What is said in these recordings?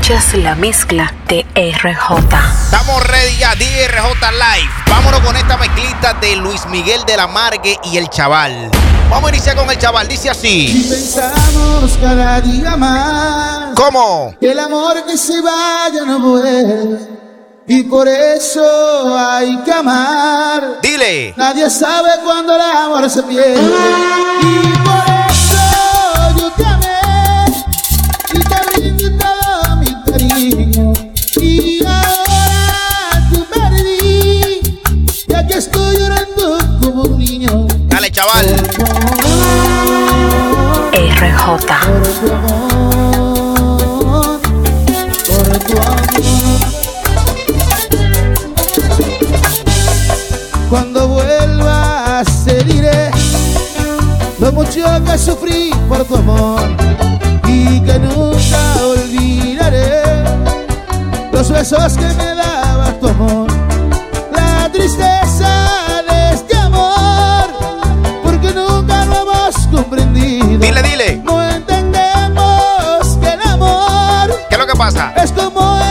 Escuchas la mezcla de RJ. Estamos ready ya, DRJ Live. Vámonos con esta mezclita de Luis Miguel de la Margue y el Chaval. Vamos a iniciar con el Chaval, dice así. Pensamos cada día más. ¿Cómo? Que el amor que se vaya no puede. Y por eso hay que amar. Dile. Nadie sabe cuándo el amor se pierde. niño. Dale, chaval. RJ. Por tu amor. por tu amor Cuando vuelvas, te diré lo mucho que sufrí por tu amor y que nunca olvidaré los besos que me daba tu amor, la tristeza. pasa. Es como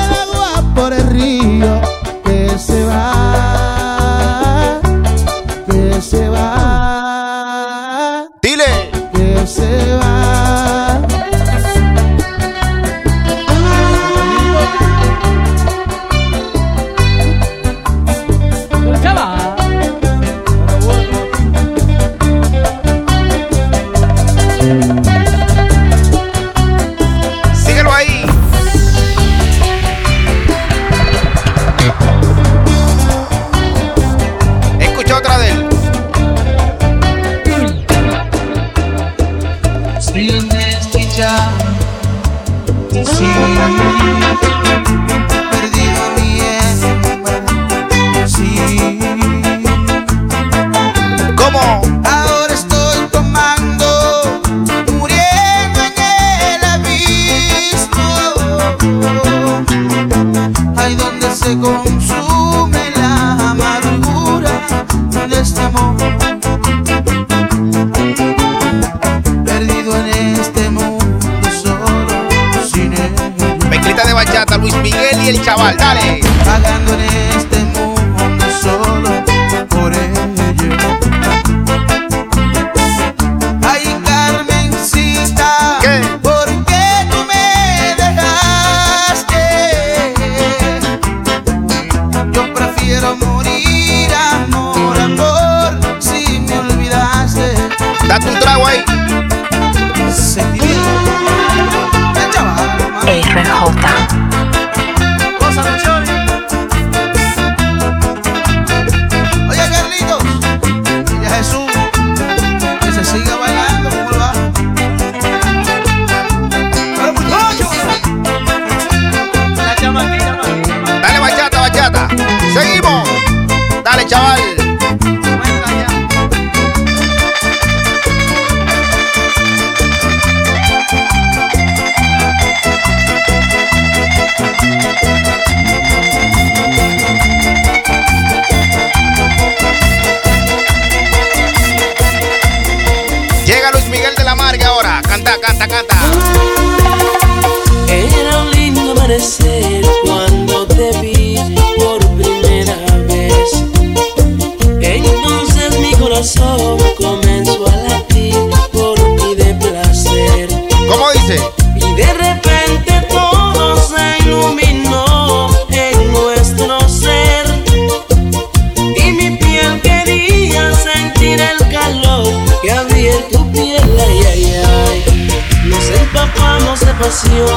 see you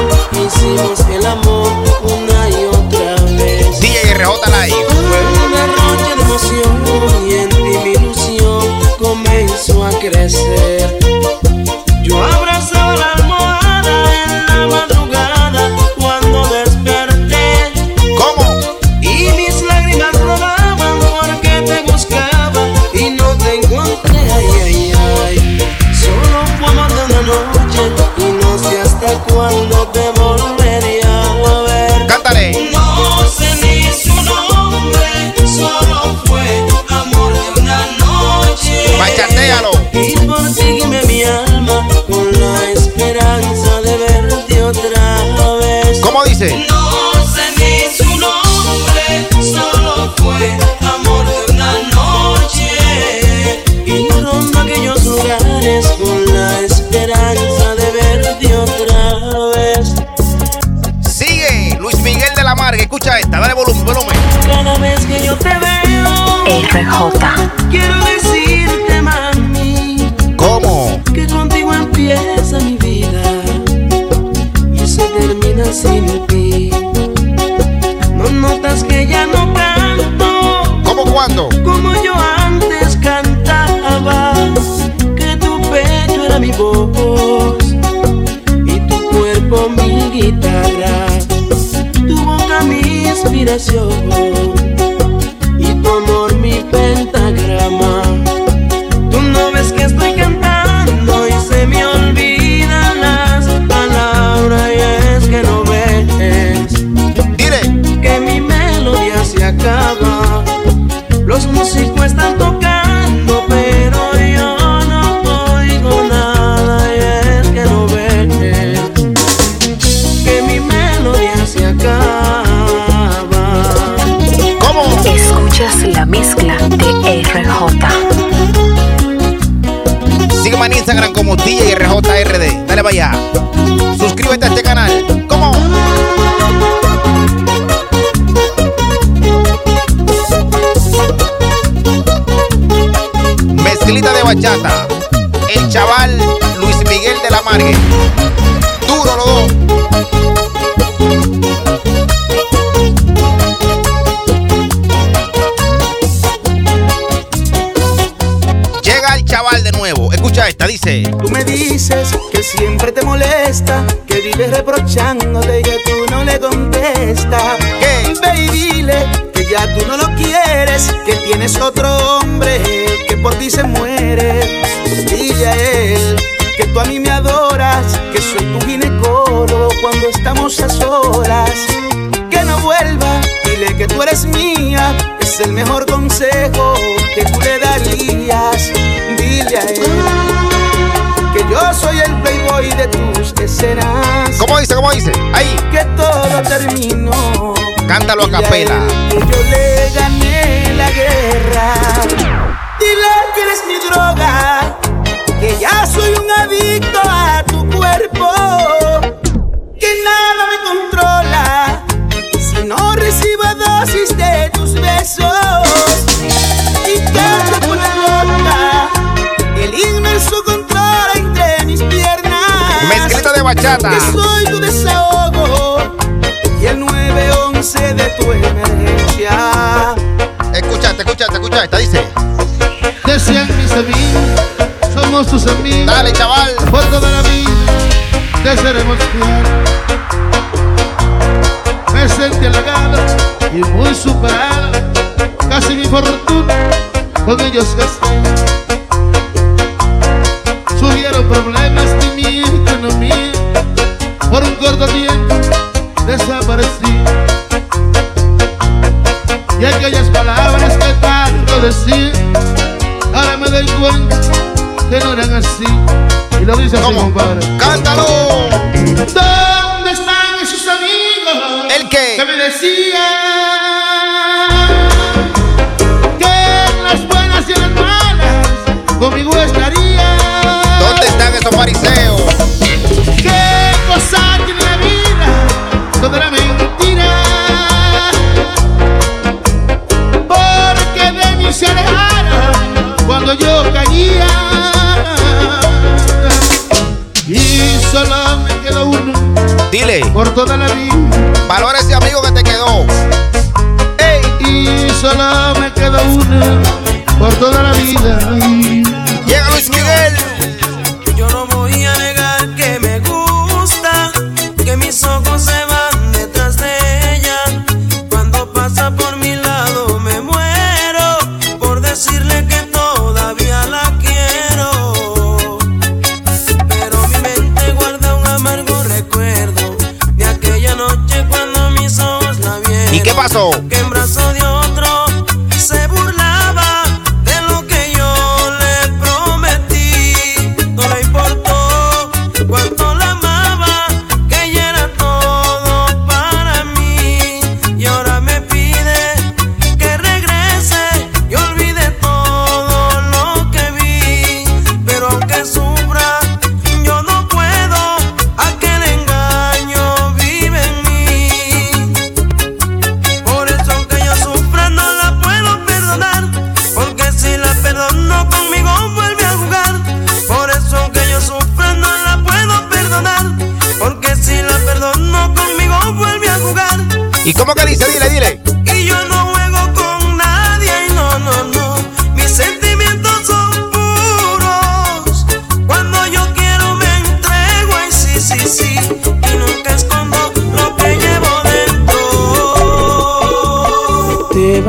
esta, dice. Tú me dices que siempre te molesta, que vives reprochándote y que tú no le contestas. ¿Qué? Ve y dile que ya tú no lo quieres, que tienes otro hombre que por ti se muere. Dile a él que tú a mí me adoras, que soy tu ginecólogo cuando estamos a solas. Que no vuelva, dile que tú eres mía, es el mejor consejo que tú le darías. Dile a él escenas. ¿Cómo dice? ¿Cómo dice? Ahí. Que todo terminó. Cántalo a capela. Que yo le gané la guerra. Dile que eres mi droga. Bachata. Que soy tu desahogo y el 911 de tu emergencia. Escúchate, escúchate, escúchate. Esta dice. Decían mis amigos, somos tus amigos. Dale, chaval. Por toda la vida te seremos fiel. Me sentí halagado y muy superado. Casi mi fortuna con ellos gasté. Subieron problemas. Por un corto tiempo desaparecí. Y aquellas palabras que tanto decía, ahora me doy cuenta que no eran así. Y lo dice así, ¿Cómo? compadre. ¡Cántalo! ¿Dónde están esos amigos? ¿El qué? Que me decían que las buenas y las malas conmigo estaría. ¿Dónde están esos fariseos? Toda la mentira. Porque de mí se alejaron cuando yo caía. Y solo me quedó uno Dile. por toda la vida. Valora ese amigo que te quedó. ¡Ey! Y solo me quedó uno por toda la vida.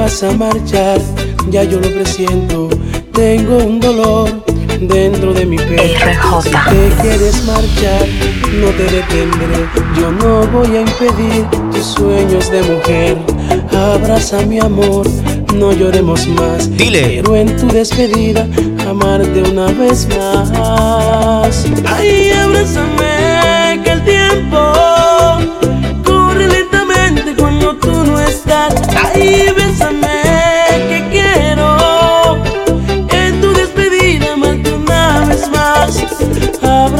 Vas a marchar, ya yo lo presiento. Tengo un dolor dentro de mi pecho. RJ. Si te quieres marchar, no te detendré. Yo no voy a impedir tus sueños de mujer. Abraza mi amor, no lloremos más. Dile. Quiero en tu despedida amarte una vez más. Ay, abrázame que el tiempo corre lentamente cuando tú no estás. Ay, bésame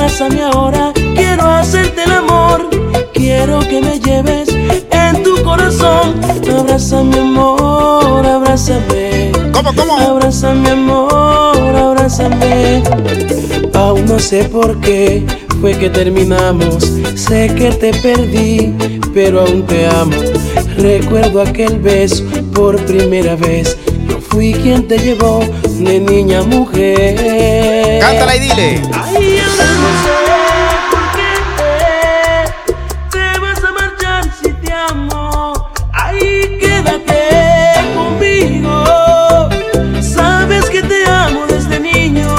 Abrázame ahora, quiero hacerte el amor. Quiero que me lleves en tu corazón. Abrázame, amor, abrázame. ¿Cómo, cómo? Abrázame, amor, abrázame. Aún no sé por qué fue que terminamos. Sé que te perdí, pero aún te amo. Recuerdo aquel beso por primera vez. Fui quien te llevó de niña mujer. Cántala y dile. Ay, ahora no sé por qué te vas a marchar si te amo. Ay, quédate conmigo. Sabes que te amo desde niño.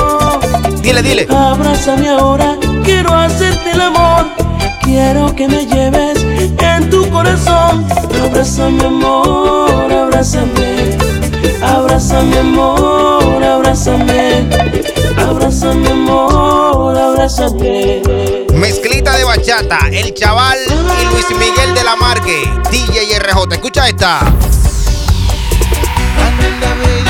Dile, dile. Abrázame ahora, quiero hacerte el amor. Quiero que me lleves en tu corazón. Abrázame, amor, abrázame. Abrázame, amor, abrázame. Abrázame, amor, abrázame. Mezclita de bachata, El Chaval y Luis Miguel de la Marque, DJ RJ. Escucha esta. Ándale,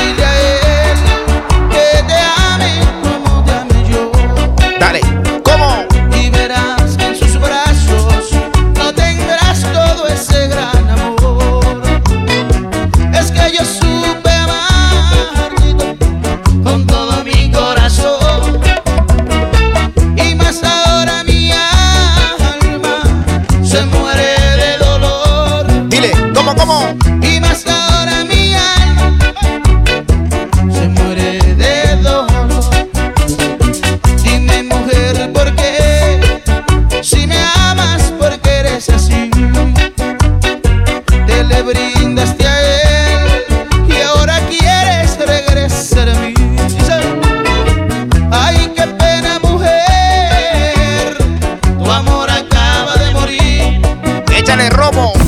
romo.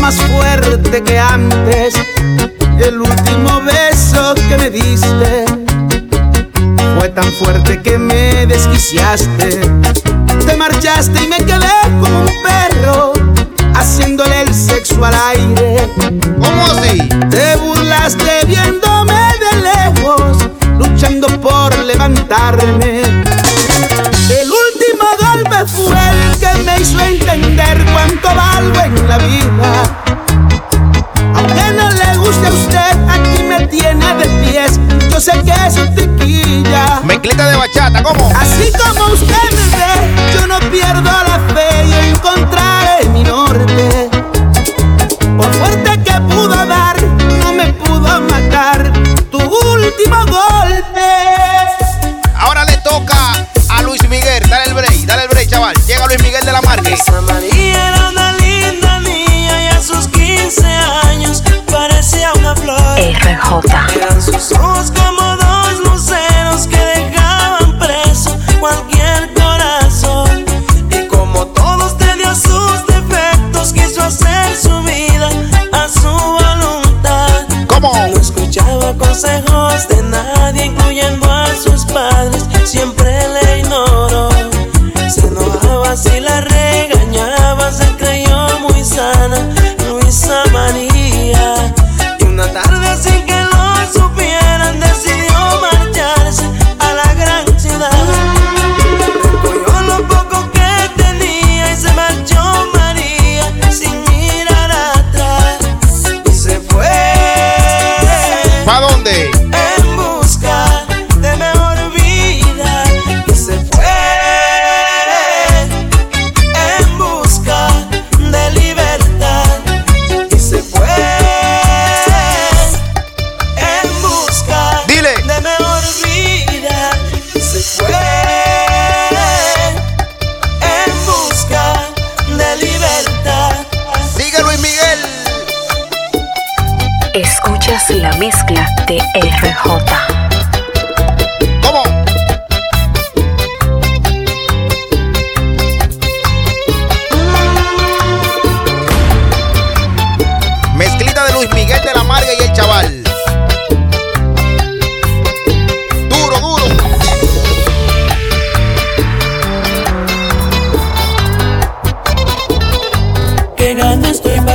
Más fuerte que antes. El último beso que me diste fue tan fuerte que me desquiciaste. Te marchaste y me quedé como un perro haciéndole el sexo al aire. ¿Cómo así? Te burlaste viéndome de lejos, luchando por levantarme. Entender cuánto valgo en la vida. Aunque no le guste a usted, aquí me tiene de pies. Yo sé que es un tequilla. Mezclita de bachata, ¿cómo? Así como usted me ve, yo no pierdo la consejos de nadie, incluyendo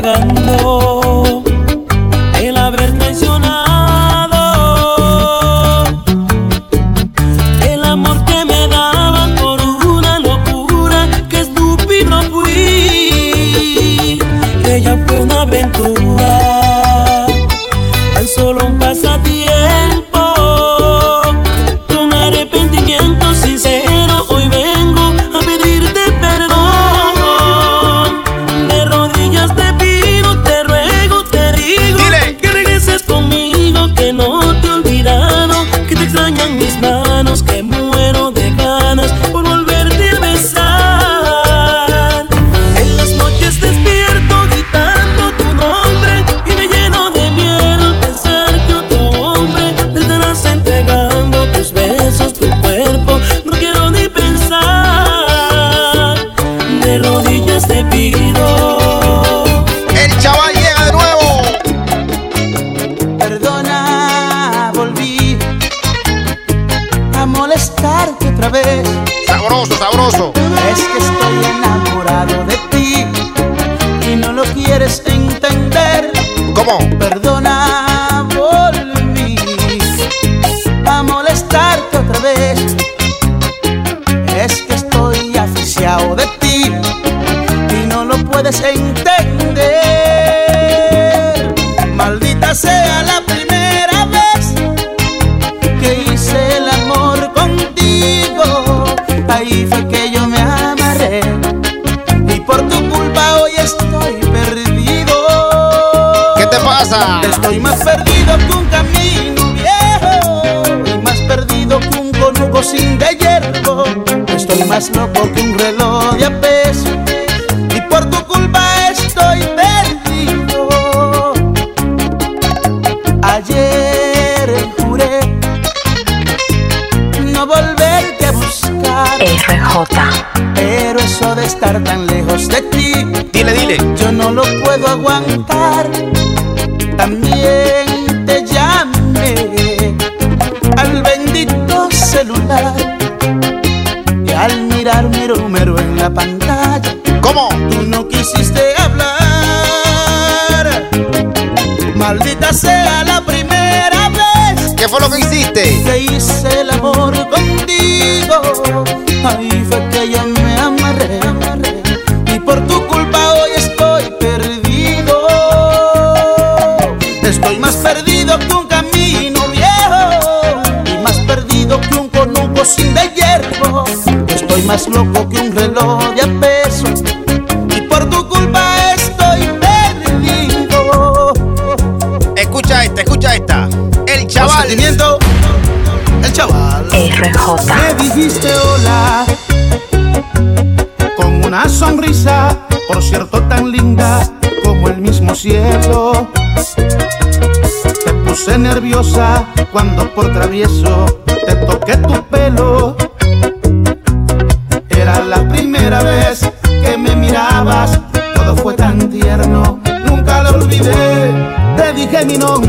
estoy pagando triste ola, con una sonrisa, por cierto tan linda como el mismo cielo. Te puse nerviosa cuando por travieso te toqué tu pelo. Era la primera vez que me mirabas, todo fue tan tierno, nunca lo olvidé. Te dije mi nombre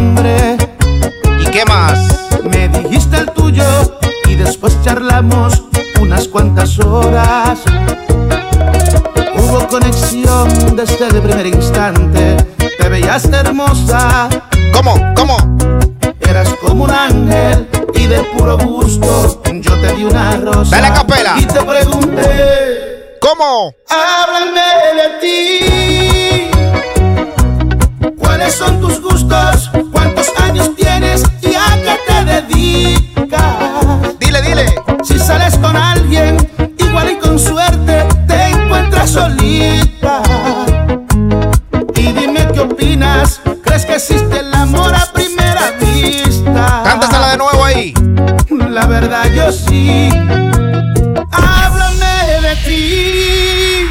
Háblame de ti.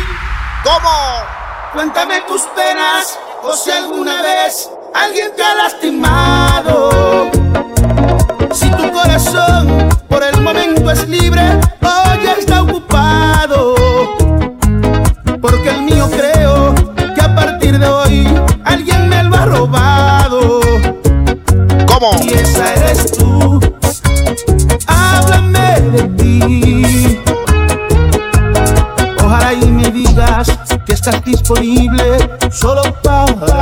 ¿Cómo? Cuéntame tus penas o si alguna vez alguien te ha lastimado. Si tu corazón por el momento es libre o ya está ocupado. Porque el mío creo que a partir de hoy alguien me lo ha robado. ¿Cómo? disponible solo para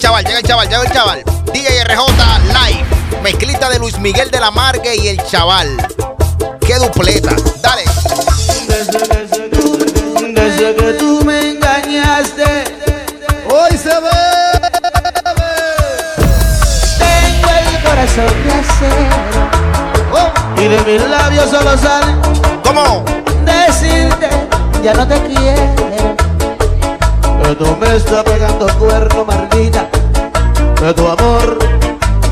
chaval, llega el chaval, llega el chaval. DJ RJ Live. Mezclita de Luis Miguel de la Margue y el chaval. Qué dupleta. Dale. Desde, que, tú, tú me engañaste, hoy se ve. Tengo el corazón de acero. Oh. Y de mis labios solo sale. ¿Cómo? Decirte, ya no te quiero. Que tú me estás pegando cuerno, maldita. Que tu amor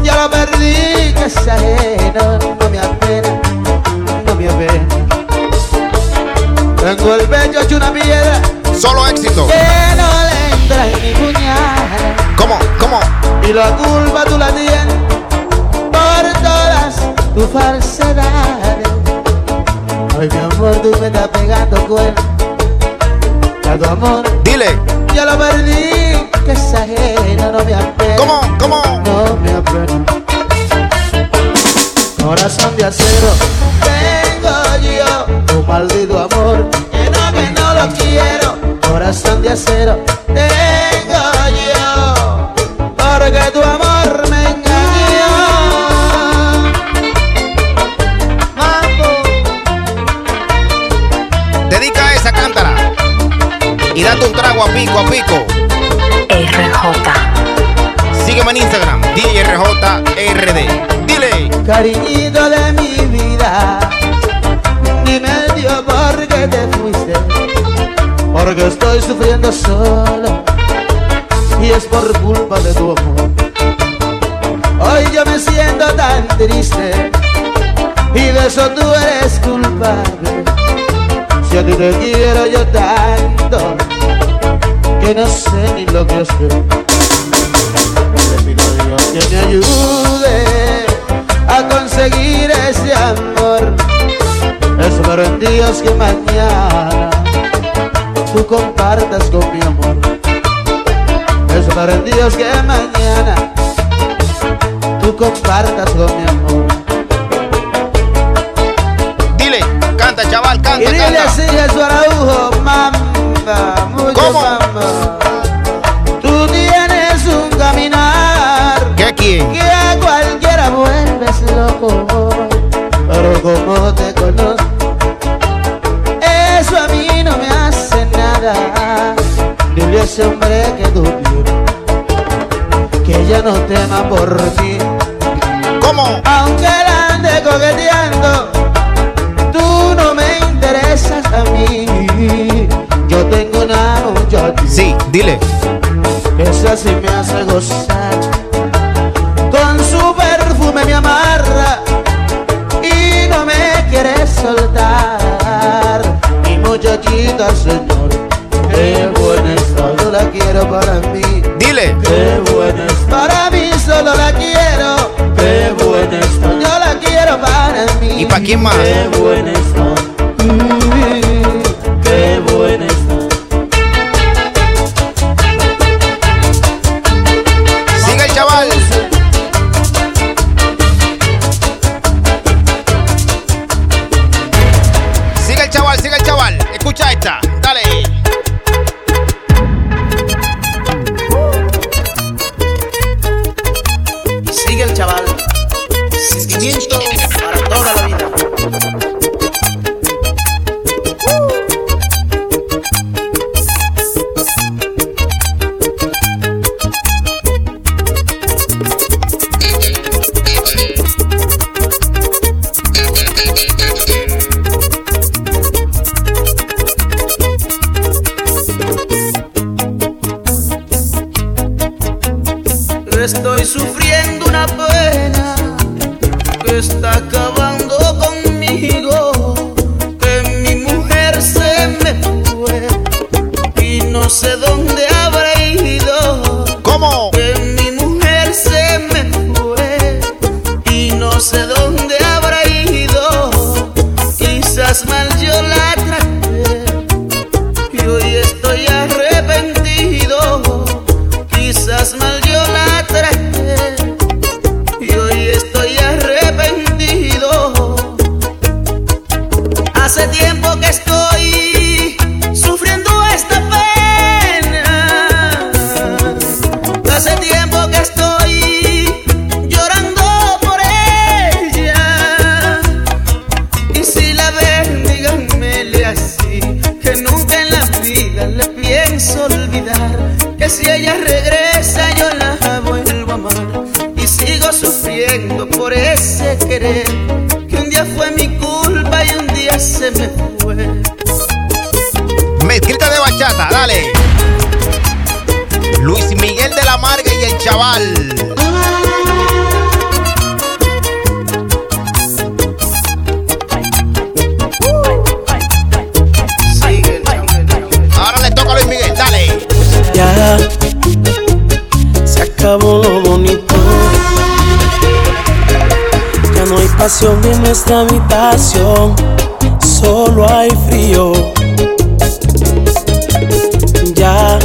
ya lo perdí, que es ajeno. No me apena, no me apena. Tengo el pecho hecho una piedra Solo éxito. que no le entra en mi puñal. ¿Cómo? ¿Cómo? Y la culpa tú la tienes por todas tus falsedades. Ay, mi amor, tú me estás pegando cuerno. Que tu amor Dile. Ya lo perdí, que es ajeno, no me apena. ¿Cómo? ¿Cómo? No me apena. Corazón de acero, tengo yo tu maldito amor, que no, que no lo quiero. Corazón de acero, tengo yo, porque tu amor date un trago a pico, a pico. RJ. Sígueme en Instagram, DJRJRD. Dile. Cariñito de mi vida, dime Dios por qué te fuiste, porque estoy sufriendo solo y es por culpa de tu amor. Hoy yo me siento tan triste y de eso tú eres culpable. Si a ti te quiero yo tanto que no sé ni lo que hacer. Le pido a Dios que me ayude a conseguir ese amor. Espero en Dios que mañana tú compartas con mi amor. Espero en Dios que mañana tú compartas con mi amor. Dile. Canta, chaval, Y canta, dile canta. así su araujo, mamba, mamba. Tú tienes un caminar ¿Qué quién? que a cualquiera vuelves loco. Pero como te conozco, eso a mí no me hace nada. Dile a ese hombre que tú que ya no tema por ti. ¿Cómo? Aunque la ande coqueteando, dile. esa sí me hace gozar. Con su perfume me amarra y no me quiere soltar. Mi muchachita, señor, qué buena yo la quiero para mí. Dile. Qué buena está, para mí solo la quiero. Qué buena está, yo la quiero para mí. ¿Y pa' quién más? Qué buena está, ese querer que un día fue mi culpa y un día se me fue. Mezquita de bachata, dale. Luis Miguel de la Marga y el chaval. habitación nuestra habitación solo hay frío. Ya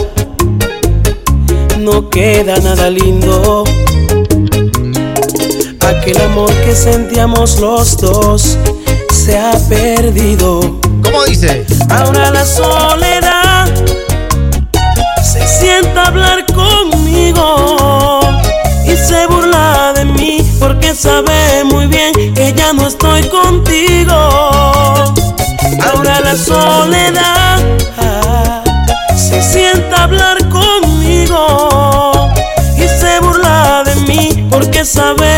no queda nada lindo. Aquel amor que sentíamos los dos se ha perdido. ¿Cómo dice? Ahora la soledad se sienta hablar conmigo sabe muy bien que ya no estoy contigo. Ahora la soledad ah, se sienta hablar conmigo y se burla de mí porque sabe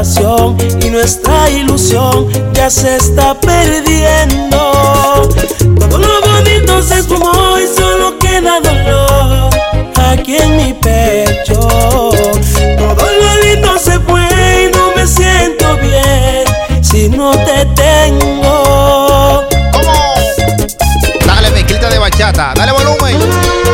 y nuestra ilusión ya se está perdiendo. Todo lo bonito se esfumó y solo queda dolor aquí en mi pecho. Todo lo lindo se fue y no me siento bien si no te tengo. ¿Cómo? Dale mezquita de bachata, dale volumen.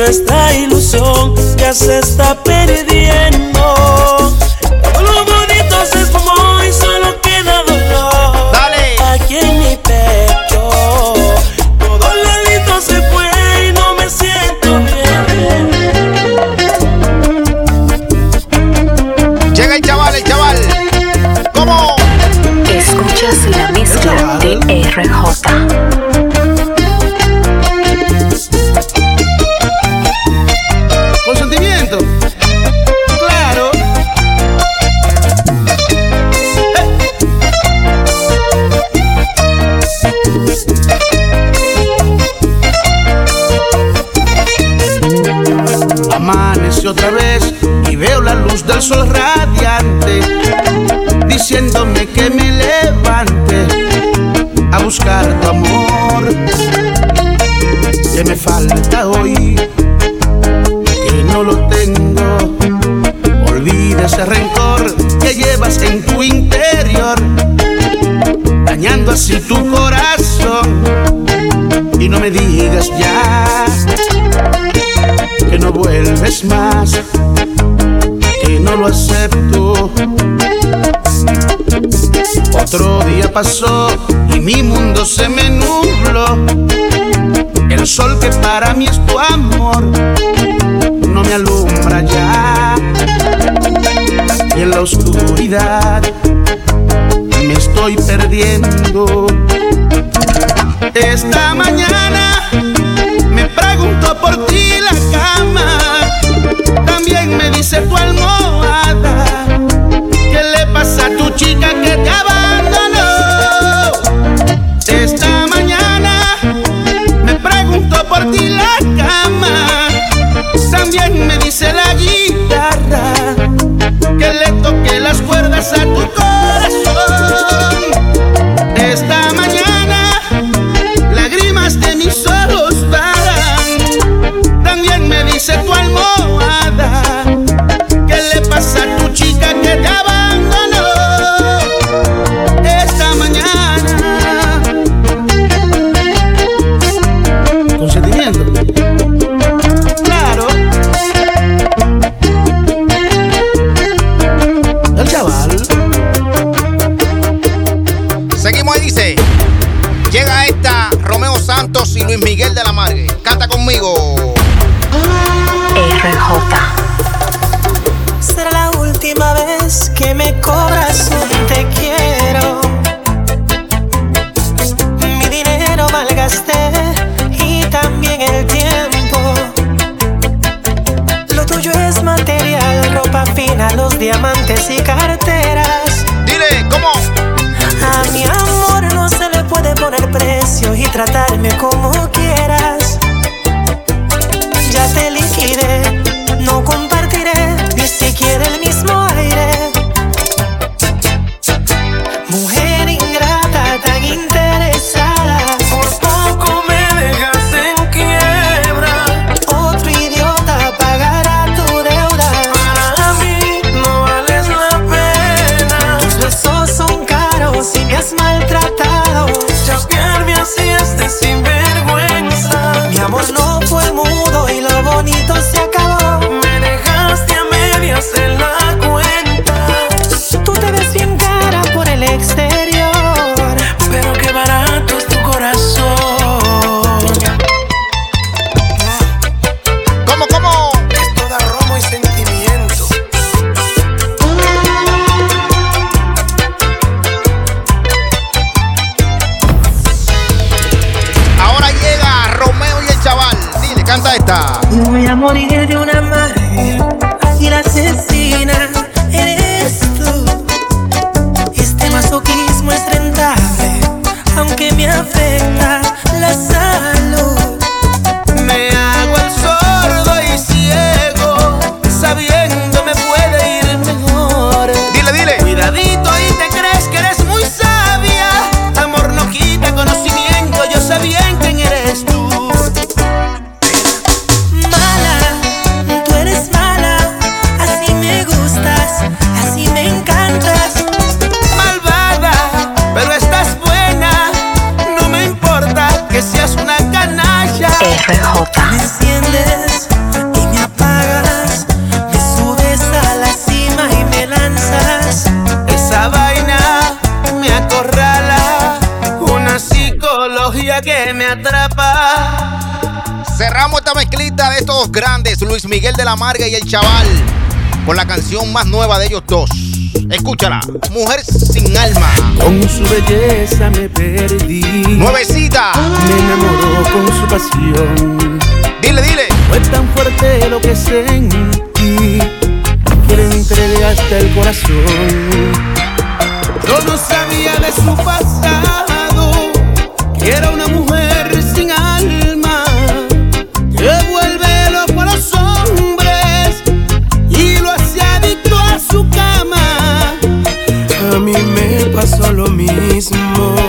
nuestra ilusión ya se está perdiendo pasó y mi mundo se me nubló. El sol que para mí es tu amor no me alumbra ya. Y en la oscuridad me estoy perdiendo. Esta mañana me pregunto por ti la cama. También me dice tu amor tratarme como quieras. Ya te liquidé, no con Miguel de la Marga y el Chaval con la canción más nueva de ellos dos. Escúchala, Mujer sin alma. Con su belleza me perdí. Nuevecita. Me enamoró con su pasión. Dile, dile. Fue tan fuerte lo que sentí que le hasta el corazón. Yo no sabía de su pasado some more.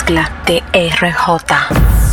Mezcla de RJ.